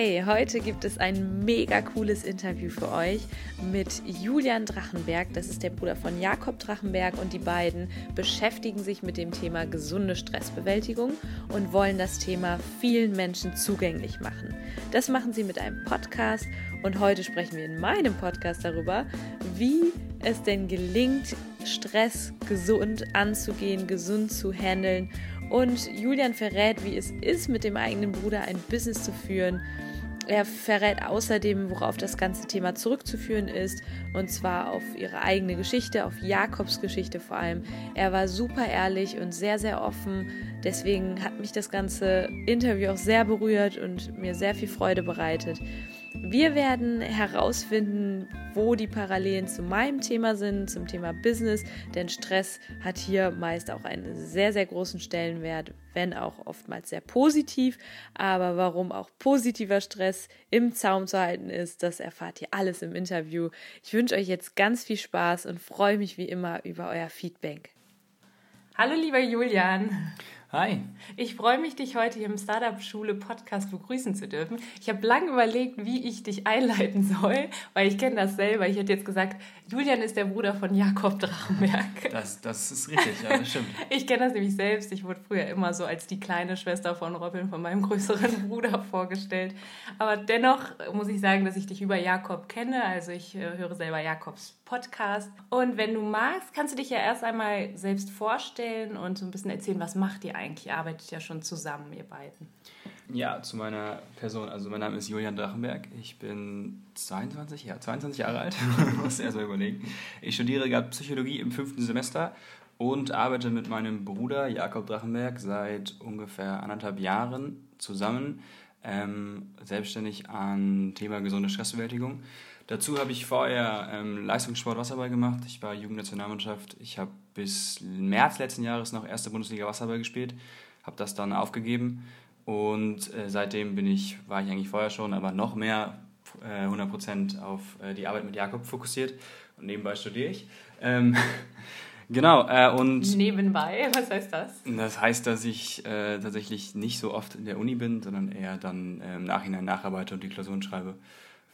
Hey, heute gibt es ein mega cooles Interview für euch mit Julian Drachenberg. Das ist der Bruder von Jakob Drachenberg und die beiden beschäftigen sich mit dem Thema gesunde Stressbewältigung und wollen das Thema vielen Menschen zugänglich machen. Das machen sie mit einem Podcast und heute sprechen wir in meinem Podcast darüber, wie es denn gelingt, Stress gesund anzugehen, gesund zu handeln und Julian verrät, wie es ist, mit dem eigenen Bruder ein Business zu führen er verrät außerdem, worauf das ganze Thema zurückzuführen ist, und zwar auf ihre eigene Geschichte, auf Jakobs Geschichte vor allem. Er war super ehrlich und sehr, sehr offen. Deswegen hat mich das ganze Interview auch sehr berührt und mir sehr viel Freude bereitet. Wir werden herausfinden, wo die Parallelen zu meinem Thema sind, zum Thema Business, denn Stress hat hier meist auch einen sehr, sehr großen Stellenwert, wenn auch oftmals sehr positiv. Aber warum auch positiver Stress im Zaum zu halten ist, das erfahrt ihr alles im Interview. Ich wünsche euch jetzt ganz viel Spaß und freue mich wie immer über euer Feedback. Hallo lieber Julian. Hi. Ich freue mich, dich heute hier im Startup Schule Podcast begrüßen zu dürfen. Ich habe lange überlegt, wie ich dich einleiten soll, weil ich kenne das selber. Ich hätte jetzt gesagt, Julian ist der Bruder von Jakob Drachenberg. Das, das ist richtig, ja, das stimmt. ich kenne das nämlich selbst. Ich wurde früher immer so als die kleine Schwester von Robin, von meinem größeren Bruder vorgestellt. Aber dennoch muss ich sagen, dass ich dich über Jakob kenne. Also ich äh, höre selber Jakobs Podcast. Und wenn du magst, kannst du dich ja erst einmal selbst vorstellen und so ein bisschen erzählen, was macht ihr eigentlich? Ihr arbeitet ja schon zusammen, ihr beiden. Ja, zu meiner Person. Also mein Name ist Julian Drachenberg. Ich bin 22, ja, 22 Jahre alt. muss erst mal überlegen. Ich studiere gerade Psychologie im fünften Semester und arbeite mit meinem Bruder Jakob Drachenberg seit ungefähr anderthalb Jahren zusammen, ähm, selbstständig an Thema gesunde Stressbewältigung. Dazu habe ich vorher ähm, Leistungssport Wasserball gemacht. Ich war Jugendnationalmannschaft. Ich habe bis März letzten Jahres noch erste Bundesliga Wasserball gespielt, habe das dann aufgegeben und äh, seitdem bin ich, war ich eigentlich vorher schon, aber noch mehr äh, 100% auf äh, die Arbeit mit Jakob fokussiert und nebenbei studiere ich. Ähm, genau. Äh, und nebenbei, was heißt das? Das heißt, dass ich äh, tatsächlich nicht so oft in der Uni bin, sondern eher dann äh, im Nachhinein nacharbeite und die Klausuren schreibe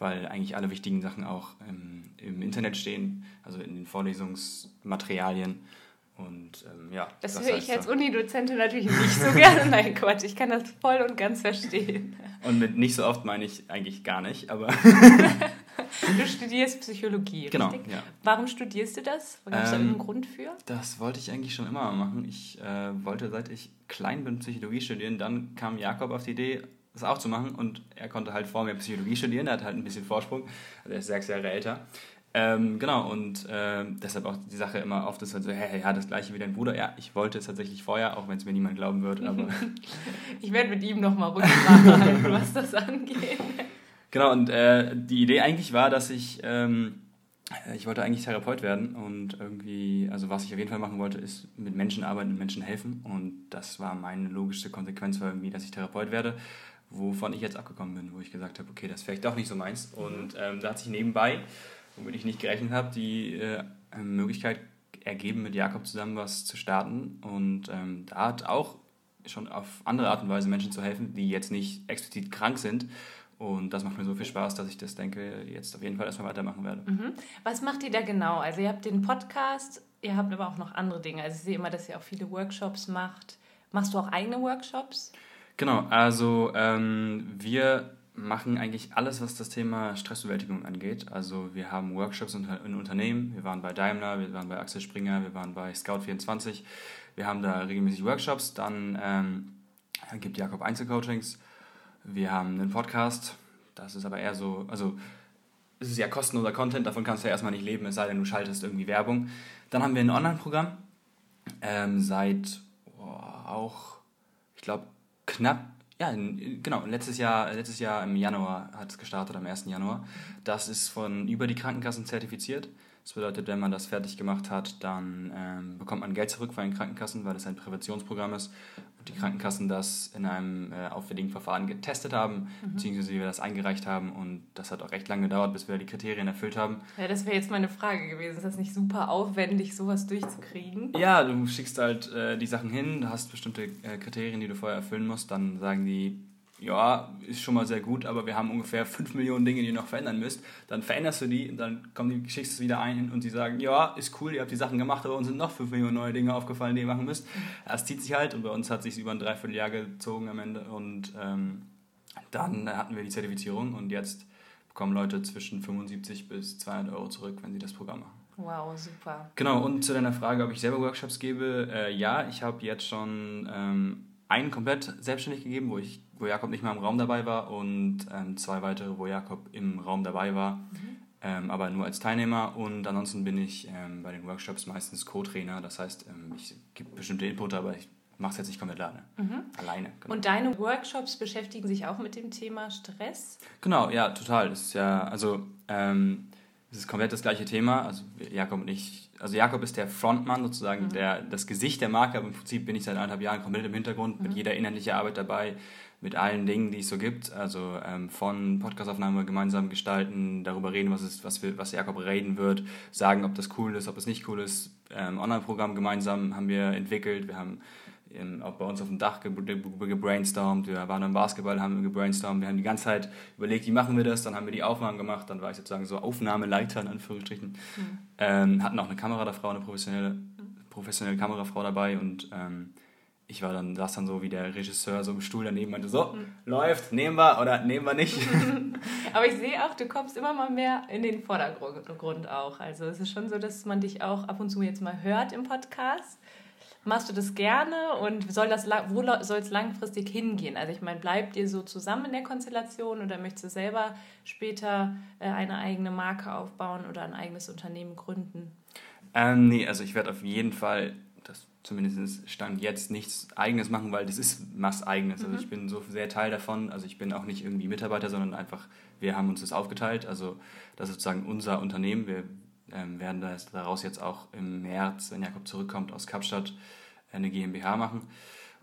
weil eigentlich alle wichtigen Sachen auch ähm, im Internet stehen, also in den Vorlesungsmaterialien. Und ähm, ja. Das, das höre ich als Unidozentin natürlich nicht so gerne. Nein, Quatsch, ich kann das voll und ganz verstehen. Und mit nicht so oft meine ich eigentlich gar nicht, aber. du studierst Psychologie, genau, richtig? Ja. Warum studierst du das? Gibt es ähm, da irgendeinen Grund für? Das wollte ich eigentlich schon immer machen. Ich äh, wollte, seit ich klein bin, Psychologie studieren. Dann kam Jakob auf die Idee, das auch zu machen und er konnte halt vor mir Psychologie studieren, er hat halt ein bisschen Vorsprung, also er ist sechs Jahre älter. Ähm, genau, und äh, deshalb auch die Sache immer oft ist halt so, hey, ja, das gleiche wie dein Bruder. Ja, ich wollte es tatsächlich vorher, auch wenn es mir niemand glauben wird, aber... ich werde mit ihm nochmal Rücksprache halten, was das angeht. Genau, und äh, die Idee eigentlich war, dass ich... Ähm, ich wollte eigentlich Therapeut werden und irgendwie, also was ich auf jeden Fall machen wollte, ist mit Menschen arbeiten und Menschen helfen. Und das war meine logischste Konsequenz, war irgendwie, dass ich Therapeut werde wovon ich jetzt abgekommen bin, wo ich gesagt habe, okay, das ist vielleicht doch nicht so meins. Und ähm, da hat sich nebenbei, womit ich nicht gerechnet habe, die äh, Möglichkeit ergeben, mit Jakob zusammen was zu starten. Und ähm, da hat auch schon auf andere Art und Weise Menschen zu helfen, die jetzt nicht explizit krank sind. Und das macht mir so viel Spaß, dass ich das denke, jetzt auf jeden Fall erstmal weitermachen werde. Mhm. Was macht ihr da genau? Also ihr habt den Podcast, ihr habt aber auch noch andere Dinge. Also ich sehe immer, dass ihr auch viele Workshops macht. Machst du auch eigene Workshops? Genau, also ähm, wir machen eigentlich alles, was das Thema Stressbewältigung angeht. Also wir haben Workshops in, Unternehmen, wir waren bei Daimler, wir waren bei Axel Springer, wir waren bei Scout24, wir haben da regelmäßig Workshops, dann ähm, gibt Jakob Einzelcoachings, wir haben einen Podcast, das ist aber eher so, also es ist ja kostenloser Content, davon kannst du ja erstmal nicht leben, es sei denn, du schaltest irgendwie Werbung. Dann haben wir ein Online-Programm, ähm, seit oh, auch, ich glaube, knapp, ja, genau, letztes Jahr, letztes Jahr im Januar hat es gestartet, am 1. Januar. Das ist von über die Krankenkassen zertifiziert. Das bedeutet, wenn man das fertig gemacht hat, dann ähm, bekommt man Geld zurück von den Krankenkassen, weil das ein Präventionsprogramm ist und die Krankenkassen das in einem äh, aufwendigen Verfahren getestet haben, mhm. beziehungsweise wir das eingereicht haben und das hat auch recht lange gedauert, bis wir die Kriterien erfüllt haben. Ja, das wäre jetzt meine Frage gewesen. Ist das nicht super aufwendig, sowas durchzukriegen? Ja, du schickst halt äh, die Sachen hin, du hast bestimmte äh, Kriterien, die du vorher erfüllen musst, dann sagen die, ja, ist schon mal sehr gut, aber wir haben ungefähr 5 Millionen Dinge, die ihr noch verändern müsst. Dann veränderst du die und dann kommen die, schickst es wieder ein und sie sagen, ja, ist cool, ihr habt die Sachen gemacht, aber uns sind noch 5 Millionen neue Dinge aufgefallen, die ihr machen müsst. Es zieht sich halt und bei uns hat es sich über ein Dreivierteljahr gezogen am Ende und ähm, dann hatten wir die Zertifizierung und jetzt bekommen Leute zwischen 75 bis 200 Euro zurück, wenn sie das Programm machen. Wow, super. Genau, und zu deiner Frage, ob ich selber Workshops gebe, äh, ja, ich habe jetzt schon ähm, einen komplett selbstständig gegeben, wo, ich, wo Jakob nicht mehr im Raum dabei war und ähm, zwei weitere, wo Jakob im Raum dabei war, mhm. ähm, aber nur als Teilnehmer. Und ansonsten bin ich ähm, bei den Workshops meistens Co-Trainer. Das heißt, ähm, ich gebe bestimmte Input, aber ich mache es jetzt nicht komplett alleine. Mhm. alleine genau. Und deine Workshops beschäftigen sich auch mit dem Thema Stress? Genau, ja, total. Das ist ja, also ähm, es ist komplett das gleiche Thema. Also Jakob und ich, also Jakob ist der Frontmann sozusagen, mhm. der, das Gesicht der Marke, aber im Prinzip bin ich seit anderthalb Jahren komplett im Hintergrund, mhm. mit jeder inhaltlichen Arbeit dabei, mit allen Dingen, die es so gibt. Also ähm, von Podcastaufnahme gemeinsam gestalten, darüber reden, was, ist, was, wir, was Jakob reden wird, sagen, ob das cool ist, ob es nicht cool ist. Ähm, Online-Programm gemeinsam haben wir entwickelt. Wir haben in, auch bei uns auf dem Dach gebrainstormt, wir waren im Basketball, haben gebrainstormt, wir haben die ganze Zeit überlegt, wie machen wir das, dann haben wir die Aufnahmen gemacht, dann war ich sozusagen so Aufnahmeleiter in Anführungsstrichen, mhm. ähm, hatten auch eine Kamerafrau, eine professionelle, professionelle Kamerafrau dabei und ähm, ich war dann, saß dann so wie der Regisseur so im Stuhl daneben und meinte so, mhm. läuft, nehmen wir oder nehmen wir nicht. Aber ich sehe auch, du kommst immer mal mehr in den Vordergrund auch. Also es ist schon so, dass man dich auch ab und zu jetzt mal hört im Podcast. Machst du das gerne und soll das, wo soll es langfristig hingehen? Also ich meine, bleibt ihr so zusammen in der Konstellation oder möchtest du selber später äh, eine eigene Marke aufbauen oder ein eigenes Unternehmen gründen? Ähm, nee, also ich werde auf jeden Fall, das zumindest stand jetzt, nichts Eigenes machen, weil das ist was Eigenes. Also mhm. ich bin so sehr Teil davon. Also ich bin auch nicht irgendwie Mitarbeiter, sondern einfach, wir haben uns das aufgeteilt. Also das ist sozusagen unser Unternehmen. Wir ähm, werden das, daraus jetzt auch im März, wenn Jakob zurückkommt aus Kapstadt, eine GmbH machen.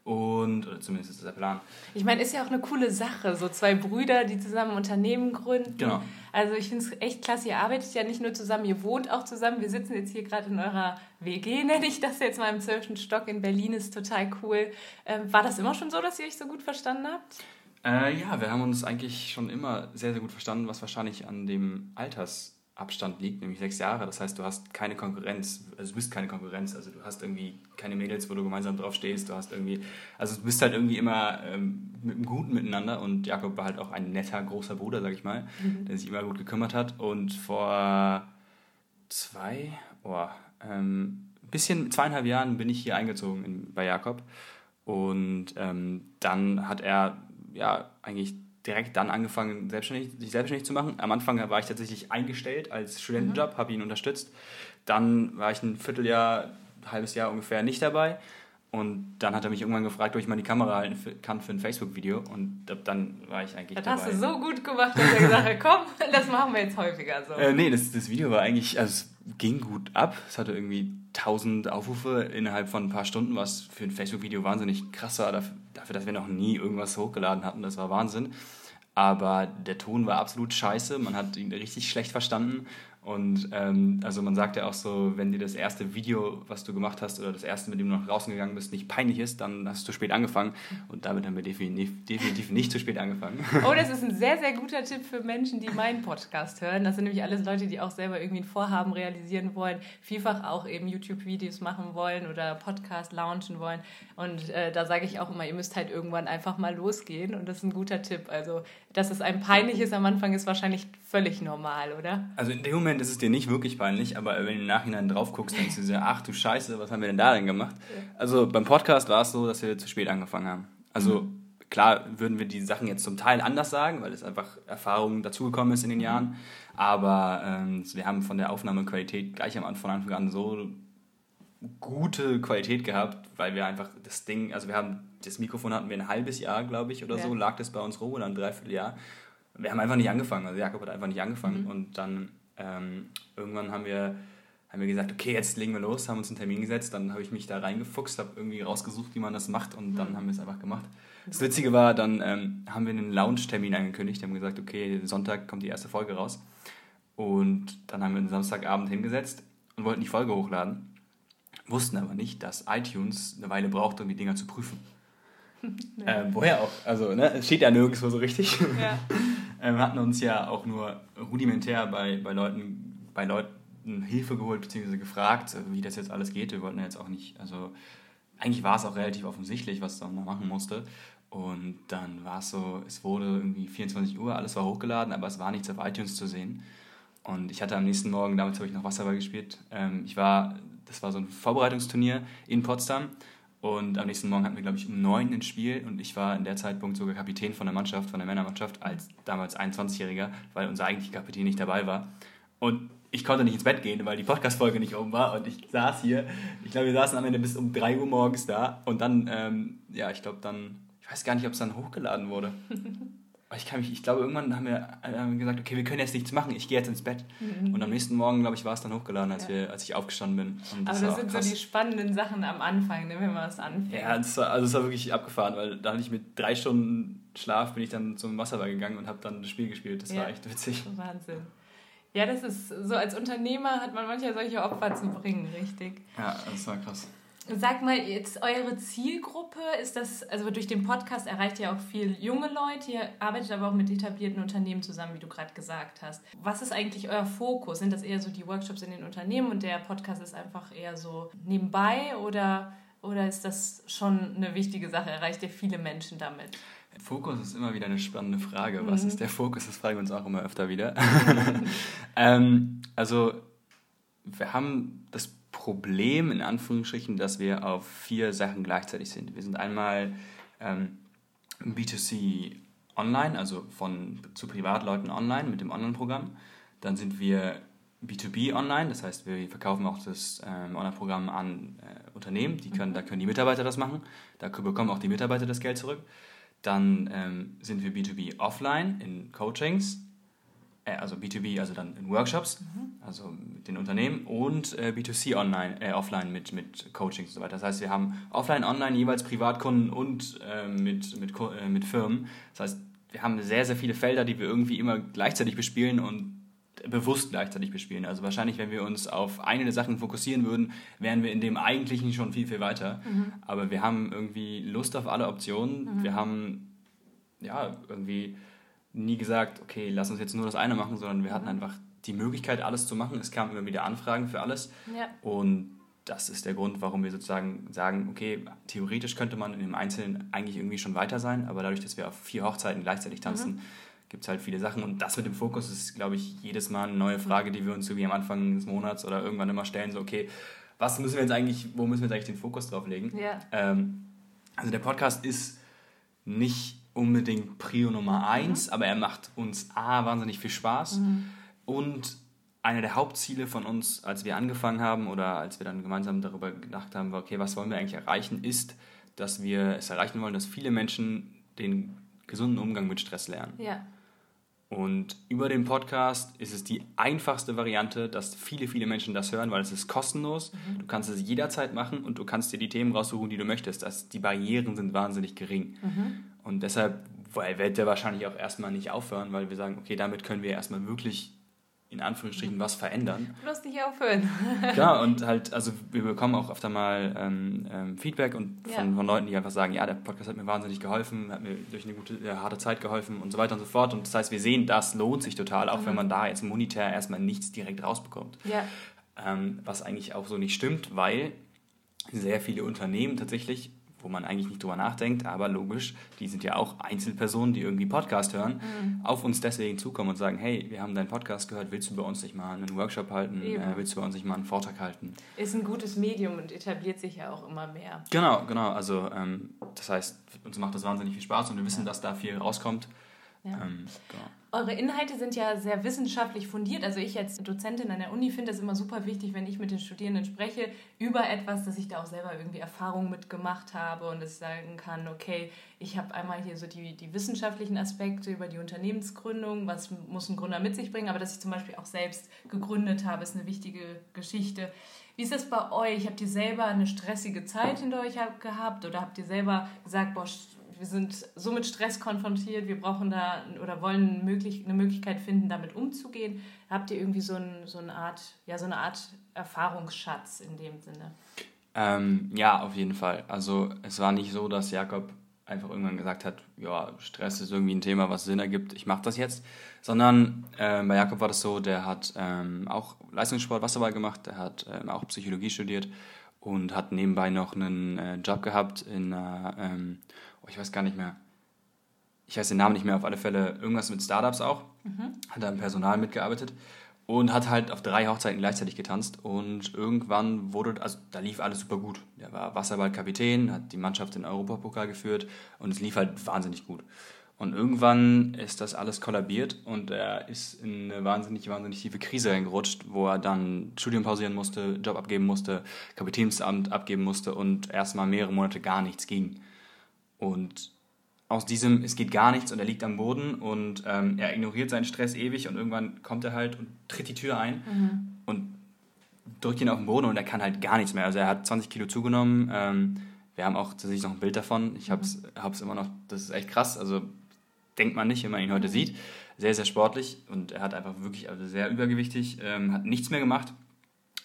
Und, oder zumindest ist das der Plan. Ich meine, ist ja auch eine coole Sache, so zwei Brüder, die zusammen Unternehmen gründen. Genau. Also ich finde es echt klasse, ihr arbeitet ja nicht nur zusammen, ihr wohnt auch zusammen. Wir sitzen jetzt hier gerade in eurer WG, nenne ich das jetzt mal im zwölften Stock in Berlin, ist total cool. Ähm, war das immer schon so, dass ihr euch so gut verstanden habt? Äh, ja, wir haben uns eigentlich schon immer sehr, sehr gut verstanden, was wahrscheinlich an dem Alters Abstand liegt, nämlich sechs Jahre. Das heißt, du hast keine Konkurrenz, also du bist keine Konkurrenz, also du hast irgendwie keine Mädels, wo du gemeinsam drauf stehst, du hast irgendwie, also du bist halt irgendwie immer ähm, mit einem Guten miteinander. Und Jakob war halt auch ein netter, großer Bruder, sag ich mal, mhm. der sich immer gut gekümmert hat. Und vor zwei, oh, ähm, bisschen, zweieinhalb Jahren bin ich hier eingezogen in, bei Jakob. Und ähm, dann hat er ja eigentlich direkt dann angefangen, selbstständig, sich selbstständig zu machen. Am Anfang war ich tatsächlich eingestellt als Studentenjob, mhm. habe ihn unterstützt. Dann war ich ein Vierteljahr, ein halbes Jahr ungefähr nicht dabei. Und dann hat er mich irgendwann gefragt, ob ich mal die Kamera halten kann für ein Facebook-Video. Und dann war ich eigentlich das dabei. Hast du so gut gemacht, dass er gesagt hat, komm, das machen wir jetzt häufiger so. Äh, nee, das, das Video war eigentlich, also es ging gut ab. Es hatte irgendwie 1000 Aufrufe innerhalb von ein paar Stunden, was für ein Facebook-Video wahnsinnig krass war, dafür, dass wir noch nie irgendwas hochgeladen hatten. Das war Wahnsinn. Aber der Ton war absolut scheiße, man hat ihn richtig schlecht verstanden und ähm, also man sagt ja auch so, wenn dir das erste Video, was du gemacht hast, oder das erste, mit dem du noch rausgegangen bist, nicht peinlich ist, dann hast du zu spät angefangen. Und damit haben wir definitiv, definitiv nicht zu spät angefangen. Oh, das ist ein sehr, sehr guter Tipp für Menschen, die meinen Podcast hören. Das sind nämlich alles Leute, die auch selber irgendwie ein Vorhaben realisieren wollen, vielfach auch eben YouTube-Videos machen wollen oder Podcast launchen wollen. Und äh, da sage ich auch immer, ihr müsst halt irgendwann einfach mal losgehen. Und das ist ein guter Tipp. Also, dass es einem peinlich ist am Anfang, ist wahrscheinlich völlig normal, oder? Also in dem Moment Moment ist es dir nicht wirklich peinlich, aber wenn du im Nachhinein drauf guckst, denkst du dir, ach du Scheiße, was haben wir denn da denn gemacht? Also beim Podcast war es so, dass wir zu spät angefangen haben. Also mhm. klar würden wir die Sachen jetzt zum Teil anders sagen, weil es einfach Erfahrung dazugekommen ist in den mhm. Jahren. Aber ähm, wir haben von der Aufnahmequalität gleich am Anfang, von Anfang an so gute Qualität gehabt, weil wir einfach das Ding, also wir haben das Mikrofon hatten wir ein halbes Jahr, glaube ich, oder ja. so, lag das bei uns rum oder ein Dreivierteljahr. Wir haben einfach nicht angefangen. Also Jakob hat einfach nicht angefangen. Mhm. Und dann ähm, irgendwann haben wir, haben wir gesagt, okay, jetzt legen wir los, haben uns einen Termin gesetzt. Dann habe ich mich da reingefuchst, habe irgendwie rausgesucht, wie man das macht und dann haben wir es einfach gemacht. Das Witzige war, dann ähm, haben wir einen Launch-Termin angekündigt. Haben gesagt, okay, Sonntag kommt die erste Folge raus. Und dann haben wir einen Samstagabend hingesetzt und wollten die Folge hochladen. Wussten aber nicht, dass iTunes eine Weile braucht, um die Dinger zu prüfen. Ja. Ähm, woher auch? Also, ne, es steht ja nirgendwo so richtig. Ja. ähm, hatten uns ja auch nur rudimentär bei, bei, Leuten, bei Leuten Hilfe geholt, beziehungsweise gefragt, wie das jetzt alles geht. Wir wollten ja jetzt auch nicht, also eigentlich war es auch relativ offensichtlich, was man machen musste. Und dann war es so, es wurde irgendwie 24 Uhr, alles war hochgeladen, aber es war nichts auf iTunes zu sehen. Und ich hatte am nächsten Morgen, damals habe ich noch Wasserball gespielt, ähm, ich war, das war so ein Vorbereitungsturnier in Potsdam und am nächsten Morgen hatten wir, glaube ich, um neun ein Spiel und ich war in der Zeitpunkt sogar Kapitän von der Mannschaft, von der Männermannschaft, als damals 21-Jähriger, weil unser eigentlicher Kapitän nicht dabei war. Und ich konnte nicht ins Bett gehen, weil die Podcast-Folge nicht oben war und ich saß hier. Ich glaube, wir saßen am Ende bis um 3 Uhr morgens da und dann, ähm, ja, ich glaube dann, ich weiß gar nicht, ob es dann hochgeladen wurde. ich kann mich, ich glaube, irgendwann haben wir, haben gesagt, okay, wir können jetzt nichts machen, ich gehe jetzt ins Bett. Mhm. Und am nächsten Morgen, glaube ich, war es dann hochgeladen, als, ja. wir, als ich aufgestanden bin. Und das Aber das sind krass. so die spannenden Sachen am Anfang, ne, wenn man was anfängt. Ja, das war, also es war wirklich abgefahren, weil da hatte ich mit drei Stunden Schlaf, bin ich dann zum Wasserball gegangen und habe dann das Spiel gespielt. Das ja. war echt witzig. Wahnsinn. Ja, das ist so, als Unternehmer hat man manchmal solche Opfer zu bringen, richtig. Ja, das war krass. Sag mal, jetzt eure Zielgruppe ist das, also durch den Podcast erreicht ihr auch viel junge Leute, ihr arbeitet aber auch mit etablierten Unternehmen zusammen, wie du gerade gesagt hast. Was ist eigentlich euer Fokus? Sind das eher so die Workshops in den Unternehmen und der Podcast ist einfach eher so nebenbei oder, oder ist das schon eine wichtige Sache? Erreicht ihr viele Menschen damit? Fokus ist immer wieder eine spannende Frage. Was mhm. ist der Fokus? Das fragen wir uns auch immer öfter wieder. ähm, also, wir haben das Problem, in Anführungsstrichen, dass wir auf vier Sachen gleichzeitig sind. Wir sind einmal ähm, B2C online, also von zu Privatleuten online mit dem Online-Programm. Dann sind wir B2B online, das heißt, wir verkaufen auch das ähm, Online-Programm an äh, Unternehmen, die können, mhm. da können die Mitarbeiter das machen, da bekommen auch die Mitarbeiter das Geld zurück. Dann ähm, sind wir B2B offline in Coachings, äh, also B2B, also dann in Workshops, mhm. also mit den Unternehmen und äh, B2C online, äh, offline mit, mit Coachings und so weiter. Das heißt, wir haben offline, online jeweils Privatkunden und äh, mit, mit, äh, mit Firmen. Das heißt, wir haben sehr, sehr viele Felder, die wir irgendwie immer gleichzeitig bespielen und bewusst gleichzeitig bespielen. Also wahrscheinlich, wenn wir uns auf eine der Sachen fokussieren würden, wären wir in dem eigentlichen schon viel, viel weiter. Mhm. Aber wir haben irgendwie Lust auf alle Optionen. Mhm. Wir haben ja irgendwie nie gesagt, okay, lass uns jetzt nur das eine machen, sondern wir hatten mhm. einfach die Möglichkeit, alles zu machen. Es kamen immer wieder Anfragen für alles. Ja. Und das ist der Grund, warum wir sozusagen sagen, okay, theoretisch könnte man in dem Einzelnen eigentlich irgendwie schon weiter sein, aber dadurch, dass wir auf vier Hochzeiten gleichzeitig tanzen, mhm. gibt es halt viele Sachen. Und das mit dem Fokus ist, glaube ich, jedes Mal eine neue Frage, die wir uns irgendwie am Anfang des Monats oder irgendwann immer stellen, so, okay, was müssen wir jetzt eigentlich, wo müssen wir jetzt eigentlich den Fokus drauf legen? Ja. Ähm, also der Podcast ist nicht unbedingt Prio Nummer eins, mhm. aber er macht uns A, wahnsinnig viel Spaß mhm. und einer der Hauptziele von uns, als wir angefangen haben oder als wir dann gemeinsam darüber gedacht haben, okay, was wollen wir eigentlich erreichen, ist, dass wir es erreichen wollen, dass viele Menschen den gesunden Umgang mit Stress lernen. Ja. Und über den Podcast ist es die einfachste Variante, dass viele, viele Menschen das hören, weil es ist kostenlos. Mhm. Du kannst es jederzeit machen und du kannst dir die Themen raussuchen, die du möchtest. Das, die Barrieren sind wahnsinnig gering. Mhm. Und deshalb wird der wahrscheinlich auch erstmal nicht aufhören, weil wir sagen, okay, damit können wir erstmal wirklich in Anführungsstrichen was verändern. Bloß nicht aufhören. Klar, und halt, also wir bekommen auch öfter mal ähm, ähm, Feedback und von, ja. von Leuten, die einfach sagen, ja, der Podcast hat mir wahnsinnig geholfen, hat mir durch eine gute, ja, harte Zeit geholfen und so weiter und so fort. Und das heißt, wir sehen, das lohnt sich total, auch mhm. wenn man da jetzt monetär erstmal nichts direkt rausbekommt. Ja. Ähm, was eigentlich auch so nicht stimmt, weil sehr viele Unternehmen tatsächlich wo man eigentlich nicht drüber nachdenkt, aber logisch, die sind ja auch Einzelpersonen, die irgendwie Podcast hören, mhm. auf uns deswegen zukommen und sagen, hey, wir haben deinen Podcast gehört, willst du bei uns nicht mal einen Workshop halten, äh, willst du bei uns nicht mal einen Vortrag halten? Ist ein gutes Medium und etabliert sich ja auch immer mehr. Genau, genau, also ähm, das heißt, uns macht das wahnsinnig viel Spaß und wir wissen, ja. dass da viel rauskommt. Ja. Ähm, genau. Eure Inhalte sind ja sehr wissenschaftlich fundiert. Also ich als Dozentin an der Uni finde es immer super wichtig, wenn ich mit den Studierenden spreche über etwas, dass ich da auch selber irgendwie Erfahrungen mitgemacht habe und ich sagen kann, okay, ich habe einmal hier so die, die wissenschaftlichen Aspekte über die Unternehmensgründung, was muss ein Gründer mit sich bringen, aber dass ich zum Beispiel auch selbst gegründet habe, ist eine wichtige Geschichte. Wie ist das bei euch? Habt ihr selber eine stressige Zeit hinter euch gehabt oder habt ihr selber gesagt, boah, wir sind so mit Stress konfrontiert, wir brauchen da oder wollen möglich, eine Möglichkeit finden, damit umzugehen. Habt ihr irgendwie so, ein, so, eine, Art, ja, so eine Art Erfahrungsschatz in dem Sinne? Ähm, ja, auf jeden Fall. Also es war nicht so, dass Jakob einfach irgendwann gesagt hat, ja, Stress ist irgendwie ein Thema, was Sinn ergibt, ich mache das jetzt. Sondern äh, bei Jakob war das so, der hat ähm, auch Leistungssport, Wasserball gemacht, der hat ähm, auch Psychologie studiert und hat nebenbei noch einen äh, Job gehabt in einer ähm, ich weiß gar nicht mehr, ich weiß den Namen nicht mehr, auf alle Fälle irgendwas mit Startups auch. Mhm. Hat da im Personal mitgearbeitet und hat halt auf drei Hochzeiten gleichzeitig getanzt und irgendwann wurde, also da lief alles super gut. Der war Wasserballkapitän, hat die Mannschaft in den Europapokal geführt und es lief halt wahnsinnig gut. Und irgendwann ist das alles kollabiert und er ist in eine wahnsinnig, wahnsinnig tiefe Krise reingerutscht, wo er dann Studium pausieren musste, Job abgeben musste, Kapitänsamt abgeben musste und erstmal mehrere Monate gar nichts ging. Und aus diesem, es geht gar nichts und er liegt am Boden und ähm, er ignoriert seinen Stress ewig und irgendwann kommt er halt und tritt die Tür ein mhm. und drückt ihn auf den Boden und er kann halt gar nichts mehr. Also er hat 20 Kilo zugenommen. Ähm, wir haben auch tatsächlich noch ein Bild davon. Ich habe es mhm. immer noch, das ist echt krass. Also denkt man nicht, wenn man ihn heute sieht. Sehr, sehr sportlich und er hat einfach wirklich also sehr übergewichtig, ähm, hat nichts mehr gemacht.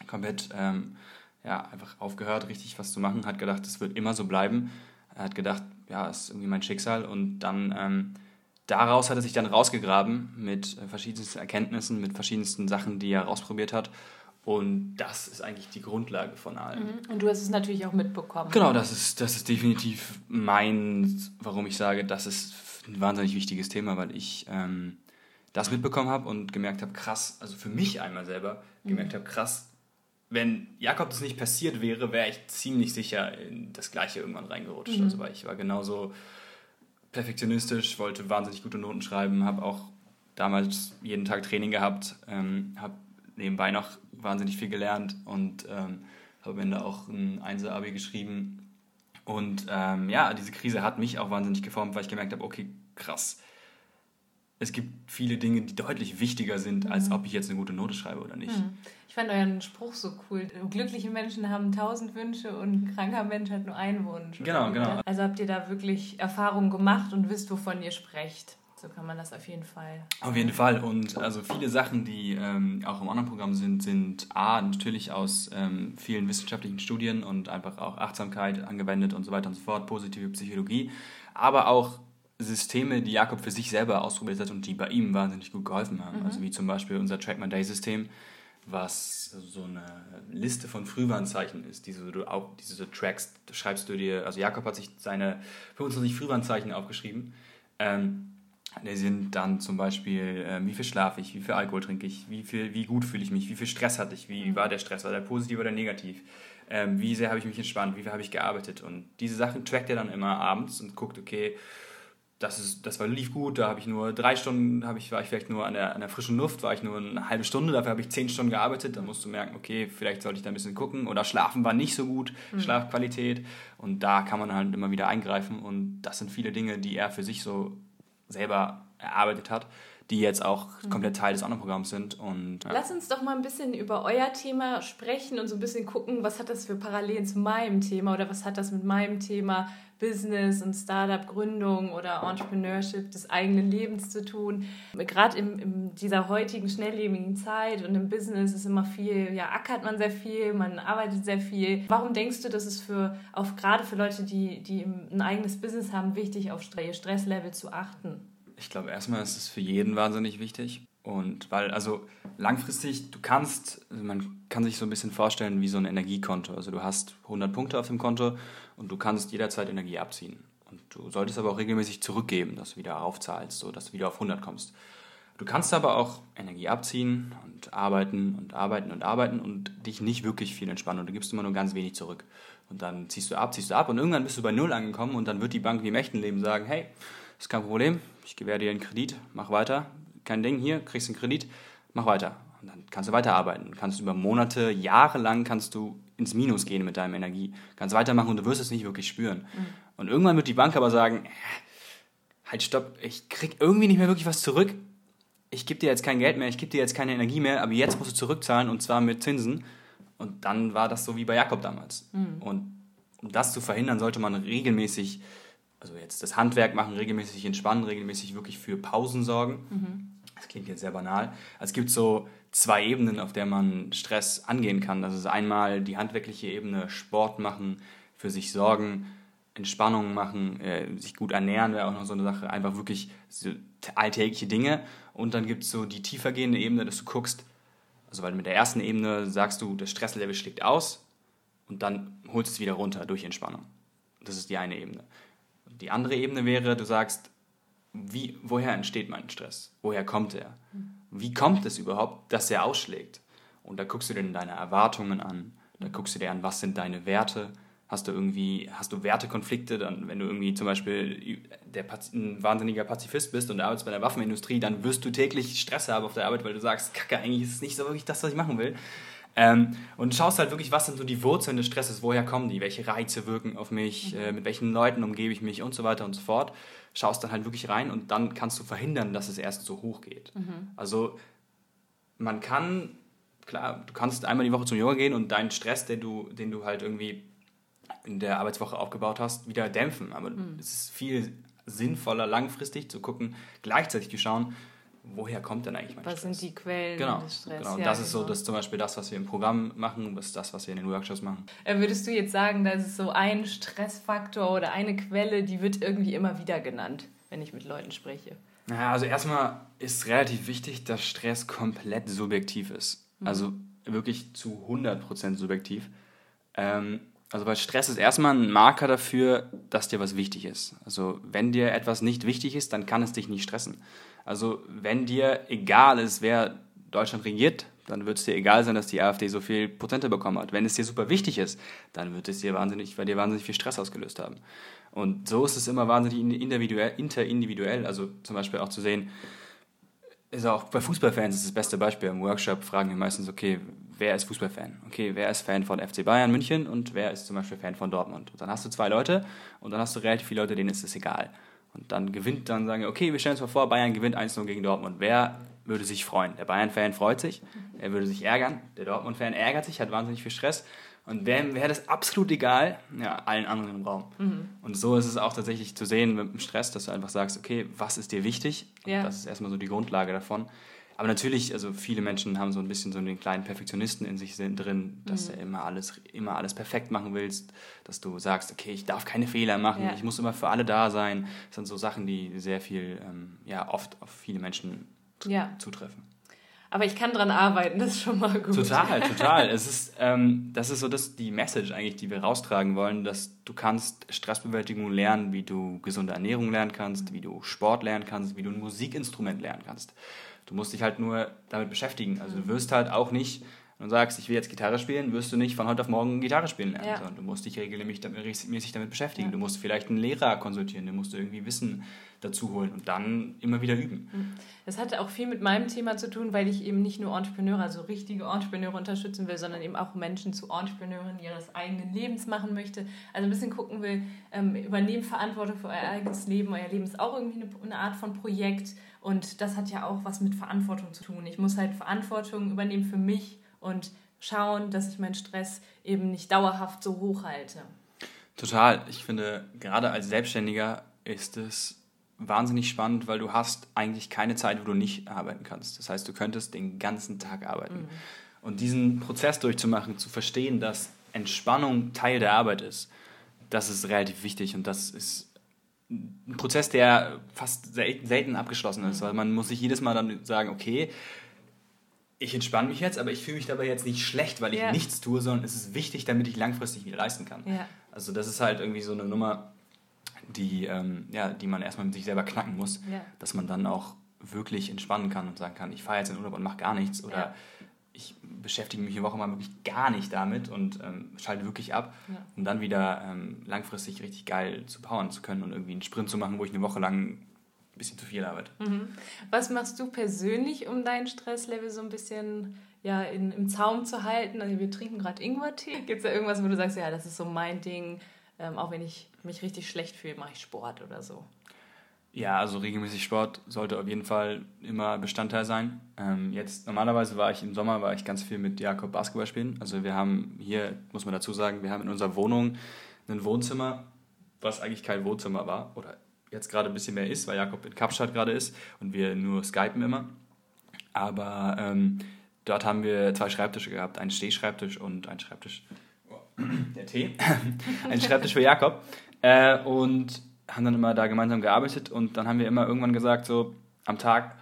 Komplett ähm, ja, einfach aufgehört, richtig was zu machen, hat gedacht, es wird immer so bleiben. Er hat gedacht, ja, ist irgendwie mein Schicksal. Und dann ähm, daraus hat er sich dann rausgegraben mit äh, verschiedensten Erkenntnissen, mit verschiedensten Sachen, die er rausprobiert hat. Und das ist eigentlich die Grundlage von allem. Mhm. Und du hast es natürlich auch mitbekommen. Genau, das ist, das ist definitiv mein, warum ich sage, das ist ein wahnsinnig wichtiges Thema, weil ich ähm, das mitbekommen habe und gemerkt habe, krass, also für mich einmal selber, gemerkt mhm. habe, krass, wenn Jakob das nicht passiert wäre, wäre ich ziemlich sicher in das Gleiche irgendwann reingerutscht. Mhm. Also weil ich war genauso perfektionistisch, wollte wahnsinnig gute Noten schreiben, habe auch damals jeden Tag Training gehabt, ähm, habe nebenbei noch wahnsinnig viel gelernt und ähm, habe am Ende auch ein Einser-Abi geschrieben. Und ähm, ja, diese Krise hat mich auch wahnsinnig geformt, weil ich gemerkt habe, okay, krass. Es gibt viele Dinge, die deutlich wichtiger sind, mhm. als ob ich jetzt eine gute Note schreibe oder nicht. Mhm fand euren Spruch so cool. Glückliche Menschen haben tausend Wünsche und ein kranker Mensch hat nur einen Wunsch. Genau, genau. Also habt ihr da wirklich Erfahrungen gemacht und wisst, wovon ihr sprecht. So kann man das auf jeden Fall. Auf jeden Fall. Und also viele Sachen, die ähm, auch im anderen Programm sind, sind A, natürlich aus ähm, vielen wissenschaftlichen Studien und einfach auch Achtsamkeit angewendet und so weiter und so fort, positive Psychologie, aber auch Systeme, die Jakob für sich selber ausprobiert hat und die bei ihm wahnsinnig gut geholfen haben. Mhm. Also wie zum Beispiel unser Track My Day System, was so eine Liste von Frühwarnzeichen ist, diese du auch, diese du trackst, schreibst du dir, also Jakob hat sich seine 25 Frühwarnzeichen aufgeschrieben. Ähm, die sind dann zum Beispiel, äh, wie viel schlafe ich, wie viel Alkohol trinke ich, wie, viel, wie gut fühle ich mich, wie viel Stress hatte ich, wie war der Stress, war der positiv oder negativ, ähm, wie sehr habe ich mich entspannt, wie viel habe ich gearbeitet. Und diese Sachen trackt er dann immer abends und guckt, okay, das, ist, das war, lief gut, da habe ich nur drei Stunden, habe ich, war ich vielleicht nur an der, an der frischen Luft, war ich nur eine halbe Stunde, dafür habe ich zehn Stunden gearbeitet, dann musst du merken, okay, vielleicht sollte ich da ein bisschen gucken oder Schlafen war nicht so gut, mhm. Schlafqualität und da kann man halt immer wieder eingreifen und das sind viele Dinge, die er für sich so selber erarbeitet hat, die jetzt auch mhm. komplett Teil des anderen Programms sind. Und, ja. Lass uns doch mal ein bisschen über euer Thema sprechen und so ein bisschen gucken, was hat das für Parallelen zu meinem Thema oder was hat das mit meinem Thema Business und Startup-Gründung oder Entrepreneurship des eigenen Lebens zu tun. Gerade in, in, dieser heutigen schnelllebigen Zeit und im Business ist immer viel, ja, ackert man sehr viel, man arbeitet sehr viel. Warum denkst du, dass es für, auch gerade für Leute, die, die ein eigenes Business haben, wichtig auf ihr Stresslevel zu achten? Ich glaube, erstmal ist es für jeden wahnsinnig wichtig. Und weil, also langfristig, du kannst, also man kann sich so ein bisschen vorstellen wie so ein Energiekonto. Also du hast 100 Punkte auf dem Konto und du kannst jederzeit Energie abziehen. Und du solltest aber auch regelmäßig zurückgeben, dass du wieder aufzahlst, so dass du wieder auf 100 kommst. Du kannst aber auch Energie abziehen und arbeiten und arbeiten und arbeiten und dich nicht wirklich viel entspannen und du gibst immer nur ganz wenig zurück. Und dann ziehst du ab, ziehst du ab und irgendwann bist du bei Null angekommen und dann wird die Bank wie im echten Leben sagen, hey, ist kein Problem, ich gewähre dir einen Kredit, mach weiter, kein Ding, hier, kriegst einen Kredit, mach weiter. Und dann kannst du weiterarbeiten. Kannst über Monate, Jahre lang kannst du ins Minus gehen mit deiner Energie. Kannst weitermachen und du wirst es nicht wirklich spüren. Mhm. Und irgendwann wird die Bank aber sagen, äh, halt stopp, ich krieg irgendwie nicht mehr wirklich was zurück. Ich gebe dir jetzt kein Geld mehr, ich gebe dir jetzt keine Energie mehr, aber jetzt musst du zurückzahlen und zwar mit Zinsen. Und dann war das so wie bei Jakob damals. Mhm. Und um das zu verhindern, sollte man regelmäßig, also jetzt das Handwerk machen, regelmäßig entspannen, regelmäßig wirklich für Pausen sorgen. Mhm. Das klingt jetzt sehr banal. Also es gibt so zwei Ebenen, auf der man Stress angehen kann. Das ist einmal die handwerkliche Ebene, Sport machen, für sich sorgen, Entspannung machen, äh, sich gut ernähren wäre auch noch so eine Sache. Einfach wirklich so alltägliche Dinge. Und dann gibt es so die tiefergehende Ebene, dass du guckst, also weil mit der ersten Ebene sagst du, das Stresslevel schlägt aus und dann holst du es wieder runter durch Entspannung. Das ist die eine Ebene. Die andere Ebene wäre, du sagst, wie, woher entsteht mein Stress? Woher kommt er? Wie kommt es überhaupt, dass er ausschlägt? Und da guckst du dir deine Erwartungen an, da guckst du dir an, was sind deine Werte, hast du irgendwie, hast du Wertekonflikte, dann, wenn du irgendwie zum Beispiel der, ein wahnsinniger Pazifist bist und arbeitest bei der Waffenindustrie, dann wirst du täglich Stress haben auf der Arbeit, weil du sagst, kacke, eigentlich ist es nicht so wirklich das, was ich machen will. Ähm, und schaust halt wirklich, was sind so die Wurzeln des Stresses, woher kommen die, welche Reize wirken auf mich, mhm. äh, mit welchen Leuten umgebe ich mich und so weiter und so fort. Schaust dann halt wirklich rein und dann kannst du verhindern, dass es erst so hoch geht. Mhm. Also man kann, klar, du kannst einmal die Woche zum Yoga gehen und deinen Stress, den du, den du halt irgendwie in der Arbeitswoche aufgebaut hast, wieder dämpfen. Aber mhm. es ist viel sinnvoller, langfristig zu gucken, gleichzeitig zu schauen, woher kommt denn eigentlich mein was Stress? Was sind die Quellen genau, des Stress? Genau, ja, das ist so genau. das zum Beispiel das, was wir im Programm machen, das ist das, was wir in den Workshops machen. Äh, würdest du jetzt sagen, das ist so ein Stressfaktor oder eine Quelle, die wird irgendwie immer wieder genannt, wenn ich mit Leuten spreche? Naja, also erstmal ist relativ wichtig, dass Stress komplett subjektiv ist. Mhm. Also wirklich zu 100% subjektiv. Ähm, also weil Stress ist erstmal ein Marker dafür, dass dir was wichtig ist. Also wenn dir etwas nicht wichtig ist, dann kann es dich nicht stressen. Also wenn dir egal ist, wer Deutschland regiert, dann wird es dir egal sein, dass die AfD so viel Prozente bekommen hat. Wenn es dir super wichtig ist, dann wird es dir wahnsinnig, bei dir wahnsinnig viel Stress ausgelöst haben. Und so ist es immer wahnsinnig individuell, interindividuell. Also zum Beispiel auch zu sehen, ist auch bei Fußballfans ist das beste Beispiel. Im Workshop fragen wir meistens, okay, wer ist Fußballfan? Okay, wer ist Fan von FC Bayern München und wer ist zum Beispiel Fan von Dortmund? Und dann hast du zwei Leute und dann hast du relativ viele Leute, denen ist es egal. Und dann gewinnt, dann sagen wir, okay, wir stellen uns mal vor, Bayern gewinnt 1-0 gegen Dortmund. Wer würde sich freuen? Der Bayern-Fan freut sich, er würde sich ärgern, der Dortmund-Fan ärgert sich, hat wahnsinnig viel Stress. Und wäre das absolut egal? Ja, allen anderen im Raum. Mhm. Und so ist es auch tatsächlich zu sehen mit dem Stress, dass du einfach sagst, okay, was ist dir wichtig? Ja. Das ist erstmal so die Grundlage davon. Aber natürlich, also viele Menschen haben so ein bisschen so einen kleinen Perfektionisten in sich drin, dass mhm. du immer alles, immer alles perfekt machen willst, dass du sagst, okay, ich darf keine Fehler machen, ja. ich muss immer für alle da sein. Das sind so Sachen, die sehr viel, ähm, ja, oft auf viele Menschen ja. zutreffen. Aber ich kann dran arbeiten, das ist schon mal gut. Total, total. es ist, ähm, das ist so das, die Message eigentlich, die wir raustragen wollen, dass du kannst Stressbewältigung lernen, wie du gesunde Ernährung lernen kannst, wie du Sport lernen kannst, wie du ein Musikinstrument lernen kannst. Du musst dich halt nur damit beschäftigen. Also du wirst halt auch nicht, du sagst, ich will jetzt Gitarre spielen, wirst du nicht von heute auf morgen Gitarre spielen lernen, ja. sondern du musst dich regelmäßig damit, regelmäßig damit beschäftigen. Ja. Du musst vielleicht einen Lehrer konsultieren, du musst irgendwie Wissen dazu holen und dann immer wieder üben. Mhm. Das hat auch viel mit meinem Thema zu tun, weil ich eben nicht nur Entrepreneure, also richtige Entrepreneure unterstützen will, sondern eben auch Menschen zu Entrepreneuren ihres eigenen Lebens machen möchte. Also ein bisschen gucken will, ähm, übernehmen Verantwortung für euer eigenes Leben. Euer Leben ist auch irgendwie eine, eine Art von Projekt und das hat ja auch was mit Verantwortung zu tun. Ich muss halt Verantwortung übernehmen für mich und schauen, dass ich meinen Stress eben nicht dauerhaft so hoch halte. Total. Ich finde, gerade als Selbstständiger ist es wahnsinnig spannend, weil du hast eigentlich keine Zeit, wo du nicht arbeiten kannst. Das heißt, du könntest den ganzen Tag arbeiten. Mhm. Und diesen Prozess durchzumachen, zu verstehen, dass Entspannung Teil der Arbeit ist, das ist relativ wichtig und das ist ein Prozess, der fast selten abgeschlossen ist, weil man muss sich jedes Mal dann sagen, okay, ich entspanne mich jetzt, aber ich fühle mich dabei jetzt nicht schlecht, weil ich ja. nichts tue, sondern es ist wichtig, damit ich langfristig wieder leisten kann. Ja. Also das ist halt irgendwie so eine Nummer, die, ähm, ja, die man erstmal mit sich selber knacken muss, ja. dass man dann auch wirklich entspannen kann und sagen kann, ich fahre jetzt in Urlaub und mache gar nichts oder ich beschäftige mich eine Woche mal wirklich gar nicht damit und ähm, schalte wirklich ab, ja. um dann wieder ähm, langfristig richtig geil zu powern zu können und irgendwie einen Sprint zu machen, wo ich eine Woche lang ein bisschen zu viel arbeite. Mhm. Was machst du persönlich, um dein Stresslevel so ein bisschen ja, in, im Zaum zu halten? Also wir trinken gerade Ingwertee. Gibt es da irgendwas, wo du sagst, ja, das ist so mein Ding, ähm, auch wenn ich mich richtig schlecht fühle, mache ich Sport oder so? Ja, also regelmäßig Sport sollte auf jeden Fall immer Bestandteil sein. Ähm, jetzt normalerweise war ich im Sommer war ich ganz viel mit Jakob Basketball spielen. Also wir haben hier muss man dazu sagen, wir haben in unserer Wohnung ein Wohnzimmer, was eigentlich kein Wohnzimmer war oder jetzt gerade ein bisschen mehr ist, weil Jakob in Kapstadt gerade ist und wir nur skypen immer. Aber ähm, dort haben wir zwei Schreibtische gehabt, einen Stehschreibtisch und einen Schreibtisch. Oh, der Tee. ein Schreibtisch für Jakob. Äh, und haben dann immer da gemeinsam gearbeitet und dann haben wir immer irgendwann gesagt, so am Tag,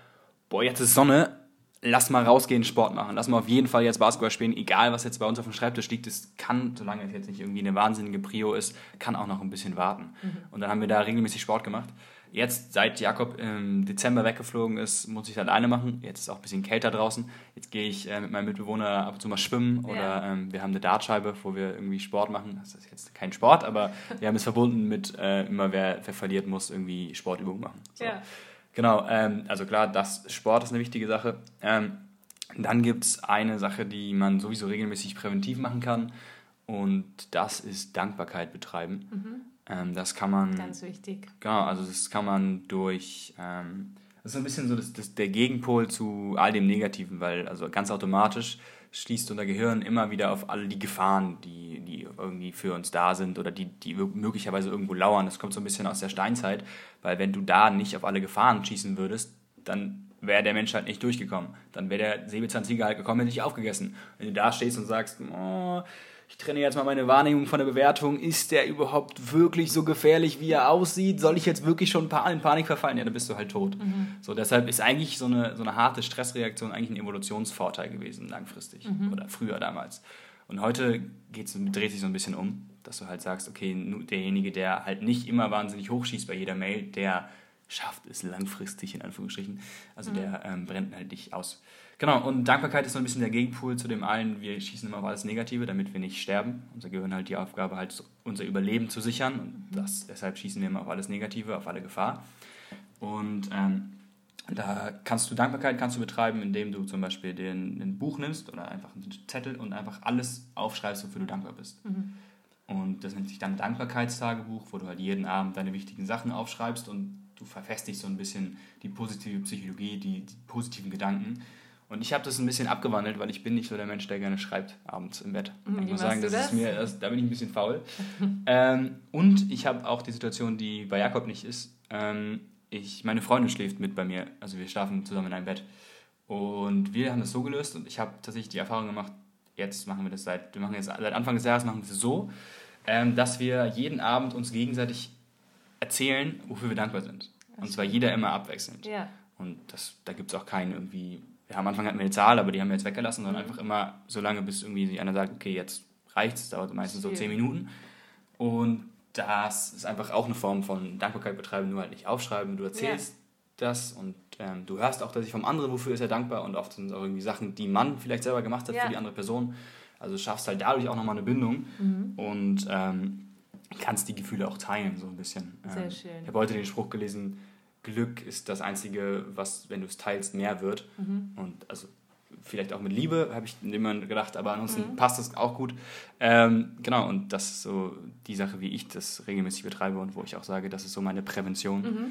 boah, jetzt ist Sonne, lass mal rausgehen, Sport machen. Lass mal auf jeden Fall jetzt Basketball spielen, egal was jetzt bei uns auf dem Schreibtisch liegt. Es kann, solange es jetzt nicht irgendwie eine wahnsinnige Prio ist, kann auch noch ein bisschen warten. Mhm. Und dann haben wir da regelmäßig Sport gemacht. Jetzt, seit Jakob im Dezember weggeflogen ist, muss ich das alleine machen. Jetzt ist auch ein bisschen kälter draußen. Jetzt gehe ich äh, mit meinem Mitbewohner ab und zu mal schwimmen oder ja. ähm, wir haben eine Dartscheibe, wo wir irgendwie Sport machen. Das ist jetzt kein Sport, aber wir haben es verbunden mit äh, immer wer, wer verliert, muss irgendwie Sportübungen machen. So. Ja. Genau, ähm, also klar, das Sport ist eine wichtige Sache. Ähm, dann gibt es eine Sache, die man sowieso regelmäßig präventiv machen kann und das ist Dankbarkeit betreiben. Mhm. Ähm, das kann man. Ganz wichtig. Genau, also das kann man durch. Ähm, das ist ein bisschen so das, das, der Gegenpol zu all dem Negativen, weil also ganz automatisch schließt unser Gehirn immer wieder auf alle die Gefahren, die, die irgendwie für uns da sind oder die, die möglicherweise irgendwo lauern. Das kommt so ein bisschen aus der Steinzeit, weil wenn du da nicht auf alle Gefahren schießen würdest, dann wäre der Mensch halt nicht durchgekommen. Dann wäre der Säbelzahntiger halt gekommen, hätte dich aufgegessen. Wenn du da stehst und sagst, oh, ich trenne jetzt mal meine Wahrnehmung von der Bewertung, ist der überhaupt wirklich so gefährlich, wie er aussieht? Soll ich jetzt wirklich schon in Panik verfallen? Ja, dann bist du halt tot. Mhm. So, deshalb ist eigentlich so eine, so eine harte Stressreaktion eigentlich ein Evolutionsvorteil gewesen, langfristig mhm. oder früher damals. Und heute geht's, dreht sich so ein bisschen um, dass du halt sagst, okay, derjenige, der halt nicht immer wahnsinnig hochschießt bei jeder Mail, der schafft es langfristig, in Anführungsstrichen. Also mhm. der ähm, brennt halt nicht aus. Genau, und Dankbarkeit ist so ein bisschen der Gegenpol zu dem allen, wir schießen immer auf alles Negative, damit wir nicht sterben. Unser Gehirn hat die Aufgabe, halt unser Überleben zu sichern. Und das, deshalb schießen wir immer auf alles Negative, auf alle Gefahr. Und ähm, da kannst du Dankbarkeit kannst du betreiben, indem du zum Beispiel den, ein Buch nimmst oder einfach einen Zettel und einfach alles aufschreibst, wofür du dankbar bist. Mhm. Und das nennt sich dann Dankbarkeitstagebuch, wo du halt jeden Abend deine wichtigen Sachen aufschreibst und du verfestigst so ein bisschen die positive Psychologie, die, die positiven Gedanken. Und ich habe das ein bisschen abgewandelt, weil ich bin nicht so der Mensch, der gerne schreibt abends im Bett. Mhm, ich muss sagen, das, das, ist mir, das, da bin ich ein bisschen faul. ähm, und ich habe auch die Situation, die bei Jakob nicht ist. Ähm, ich, meine Freundin schläft mit bei mir, also wir schlafen zusammen in einem Bett. Und wir haben das so gelöst und ich habe tatsächlich die Erfahrung gemacht, jetzt machen wir das seit, wir machen jetzt seit Anfang des Jahres machen wir es so, ähm, dass wir jeden Abend uns gegenseitig erzählen, wofür wir dankbar sind. Und zwar jeder immer abwechselnd. Ja. Und das, da gibt es auch keinen irgendwie, ja, am Anfang hatten wir eine Zahl, aber die haben wir jetzt weggelassen, sondern mhm. einfach immer so lange, bis irgendwie einer sagt, okay, jetzt reicht es, dauert meistens so zehn Minuten. Und das ist einfach auch eine Form von Dankbarkeit betreiben, nur halt nicht aufschreiben. Du erzählst ja. das und ähm, du hörst auch, dass ich vom anderen, wofür ist er dankbar und oft sind es auch irgendwie Sachen, die man vielleicht selber gemacht hat ja. für die andere Person. Also schaffst halt dadurch auch nochmal eine Bindung mhm. und ähm, kannst die Gefühle auch teilen, so ein bisschen. Sehr ähm, schön. Ich habe heute den Spruch gelesen, Glück ist das Einzige, was, wenn du es teilst, mehr wird. Mhm. Und also vielleicht auch mit Liebe, habe ich immer gedacht, aber ansonsten mhm. passt das auch gut. Ähm, genau, und das ist so die Sache, wie ich das regelmäßig betreibe und wo ich auch sage, das ist so meine Prävention. Mhm.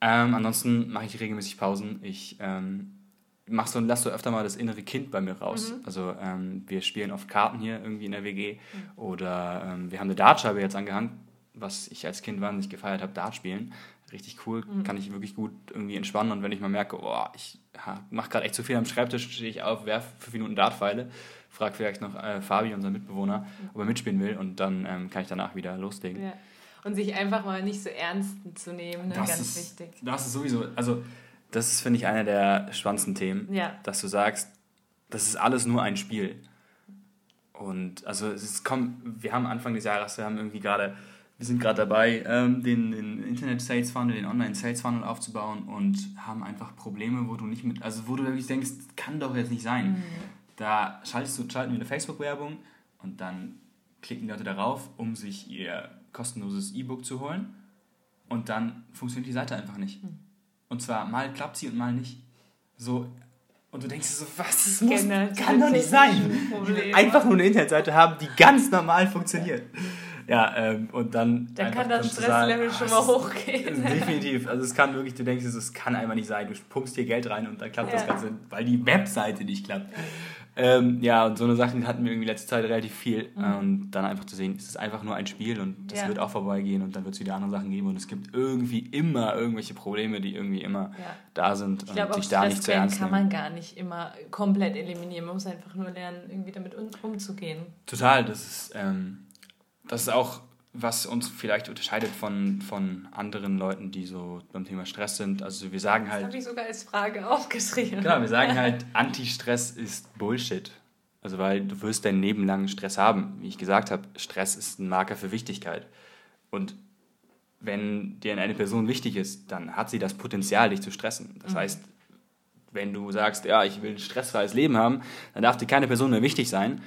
Ähm, ansonsten mache ich regelmäßig Pausen. Ich ähm, mach so, lass so öfter mal das innere Kind bei mir raus. Mhm. Also ähm, wir spielen oft Karten hier irgendwie in der WG mhm. oder ähm, wir haben eine Dartscheibe jetzt angehangen, was ich als Kind wahnsinnig gefeiert habe, Dart spielen. Richtig cool, mhm. kann ich wirklich gut irgendwie entspannen und wenn ich mal merke, oh, ich mache gerade echt zu viel am Schreibtisch, stehe ich auf, werfe fünf Minuten Dartpfeile, frage vielleicht noch äh, Fabi, unser Mitbewohner, mhm. ob er mitspielen will und dann ähm, kann ich danach wieder loslegen. Ja. Und sich einfach mal nicht so ernst zu nehmen, ne? ganz ist, wichtig. Das ist sowieso, also das ist, finde ich, einer der spannendsten Themen, ja. dass du sagst, das ist alles nur ein Spiel. Und also es ist, komm, wir haben Anfang des Jahres, wir haben irgendwie gerade, wir sind gerade dabei, ähm, den, den Internet Sales Funnel, den Online Sales Funnel aufzubauen und haben einfach Probleme, wo du nicht mit, also wo du wirklich denkst, kann doch jetzt nicht sein. Mhm. Da schaltest du, schalten wir eine Facebook-Werbung und dann klicken die Leute darauf, um sich ihr kostenloses E-Book zu holen. Und dann funktioniert die Seite einfach nicht. Hm. Und zwar mal klappt sie und mal nicht. So, und du denkst dir so, was das muss, kann doch nicht sein. Einfach nur eine Internetseite haben, die ganz normal funktioniert. Ja, ähm, und dann. Dann kann das Stresslevel schon mal hochgehen. Definitiv. Also es kann wirklich, du denkst, es kann einfach nicht sein. Du pumpst hier Geld rein und dann klappt ja. das Ganze, weil die Webseite nicht klappt. Ja. Ähm, ja, und so eine Sachen hatten wir irgendwie letzte Zeit relativ viel. Mhm. Und dann einfach zu sehen, es ist einfach nur ein Spiel und das ja. wird auch vorbeigehen und dann wird es wieder andere Sachen geben und es gibt irgendwie immer irgendwelche Probleme, die irgendwie immer ja. da sind ich und glaub, sich da nicht zu ernst nehmen. kann man gar nicht immer komplett eliminieren. Man muss einfach nur lernen, irgendwie damit umzugehen. Total, das ist, ähm, das ist auch was uns vielleicht unterscheidet von, von anderen Leuten, die so beim Thema Stress sind. Also wir sagen halt. Das habe ich sogar als Frage aufgeschrieben. Genau, wir sagen halt, Anti-Stress ist Bullshit. Also weil du wirst dein Leben lang Stress haben. Wie ich gesagt habe, Stress ist ein Marker für Wichtigkeit. Und wenn dir eine Person wichtig ist, dann hat sie das Potenzial, dich zu stressen. Das mhm. heißt, wenn du sagst, ja, ich will ein stressfreies Leben haben, dann darf dir keine Person mehr wichtig sein.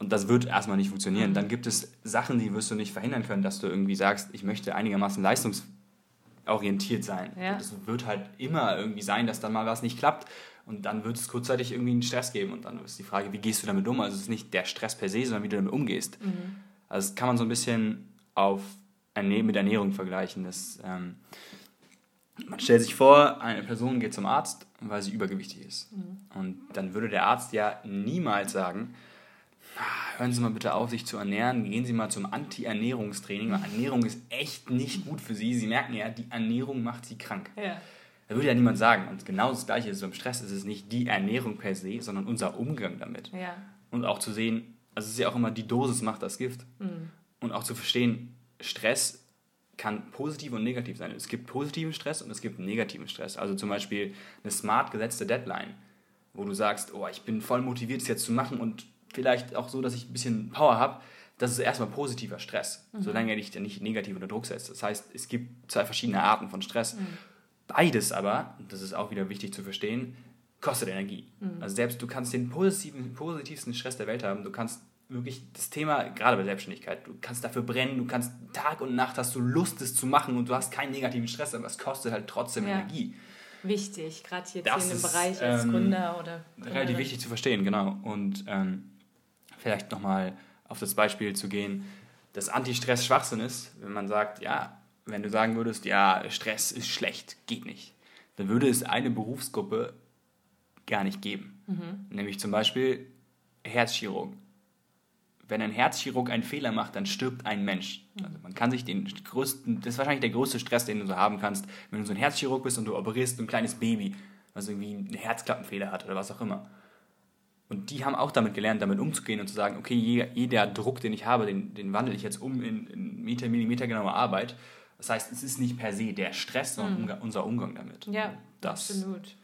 Und das wird erstmal nicht funktionieren. Dann gibt es Sachen, die wirst du nicht verhindern können, dass du irgendwie sagst, ich möchte einigermaßen leistungsorientiert sein. Ja. Das wird halt immer irgendwie sein, dass dann mal was nicht klappt. Und dann wird es kurzzeitig irgendwie einen Stress geben. Und dann ist die Frage, wie gehst du damit um? Also es ist nicht der Stress per se, sondern wie du damit umgehst. Mhm. Also das kann man so ein bisschen auf Erne mit Ernährung vergleichen. Das, ähm, man stellt sich vor, eine Person geht zum Arzt, weil sie übergewichtig ist. Mhm. Und dann würde der Arzt ja niemals sagen, hören Sie mal bitte auf, sich zu ernähren. Gehen Sie mal zum Anti-Ernährungstraining, weil Ernährung ist echt nicht gut für Sie. Sie merken ja, die Ernährung macht Sie krank. Ja. Da würde ja niemand sagen. Und genau das Gleiche ist beim Stress. Es ist nicht die Ernährung per se, sondern unser Umgang damit. Ja. Und auch zu sehen, also es ist ja auch immer, die Dosis macht das Gift. Mhm. Und auch zu verstehen, Stress kann positiv und negativ sein. Es gibt positiven Stress und es gibt negativen Stress. Also zum Beispiel eine smart gesetzte Deadline, wo du sagst, oh, ich bin voll motiviert, es jetzt zu machen und vielleicht auch so, dass ich ein bisschen Power habe, das ist erstmal positiver Stress, mhm. solange er dich nicht negativ unter Druck setzt. Das heißt, es gibt zwei verschiedene Arten von Stress. Mhm. Beides aber, und das ist auch wieder wichtig zu verstehen, kostet Energie. Mhm. Also selbst du kannst den positiven, positivsten Stress der Welt haben, du kannst wirklich das Thema, gerade bei Selbstständigkeit, du kannst dafür brennen, du kannst Tag und Nacht hast du Lust, es zu machen und du hast keinen negativen Stress, aber es kostet halt trotzdem ja. Energie. Wichtig, gerade jetzt das hier in dem Bereich als ähm, Gründer oder. Gründerin. Relativ wichtig zu verstehen, genau. Und ähm, vielleicht nochmal auf das Beispiel zu gehen, dass Anti-Stress Schwachsinn ist, wenn man sagt, ja, wenn du sagen würdest, ja, Stress ist schlecht, geht nicht, dann würde es eine Berufsgruppe gar nicht geben. Mhm. Nämlich zum Beispiel Herzchirurg. Wenn ein Herzchirurg einen Fehler macht, dann stirbt ein Mensch. Mhm. Also man kann sich den größten, das ist wahrscheinlich der größte Stress, den du so haben kannst, wenn du so ein Herzchirurg bist und du operierst ein kleines Baby, was irgendwie einen Herzklappenfehler hat oder was auch immer. Und die haben auch damit gelernt, damit umzugehen und zu sagen, okay, jeder Druck, den ich habe, den, den wandle ich jetzt um in, in Meter, Millimeter genaue Arbeit. Das heißt, es ist nicht per se der Stress, sondern mhm. unser Umgang damit. Ja, das absolut.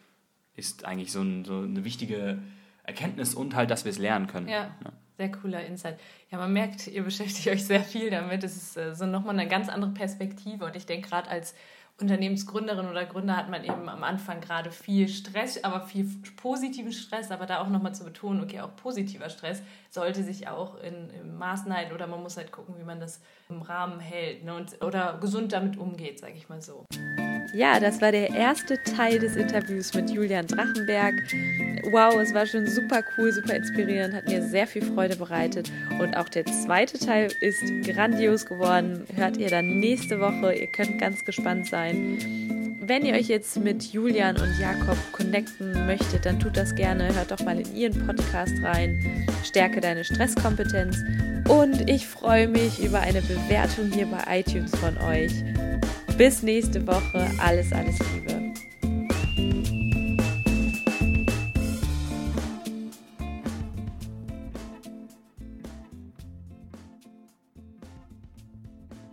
ist eigentlich so, ein, so, eine wichtige Erkenntnis und halt, dass wir es lernen können. Ja. ja. Sehr cooler Insight. Ja, man merkt, ihr beschäftigt euch sehr viel damit. Es ist äh, so nochmal eine ganz andere Perspektive. Und ich denke, gerade als Unternehmensgründerin oder Gründer hat man eben am Anfang gerade viel Stress, aber viel positiven Stress, aber da auch nochmal zu betonen, okay, auch positiver Stress sollte sich auch in, in Maßen halten oder man muss halt gucken, wie man das im Rahmen hält ne, und, oder gesund damit umgeht, sage ich mal so. Ja, das war der erste Teil des Interviews mit Julian Drachenberg. Wow, es war schon super cool, super inspirierend, hat mir sehr viel Freude bereitet. Und auch der zweite Teil ist grandios geworden. Hört ihr dann nächste Woche. Ihr könnt ganz gespannt sein. Wenn ihr euch jetzt mit Julian und Jakob connecten möchtet, dann tut das gerne. Hört doch mal in ihren Podcast rein. Stärke deine Stresskompetenz. Und ich freue mich über eine Bewertung hier bei iTunes von euch. Bis nächste Woche. Alles, alles Liebe.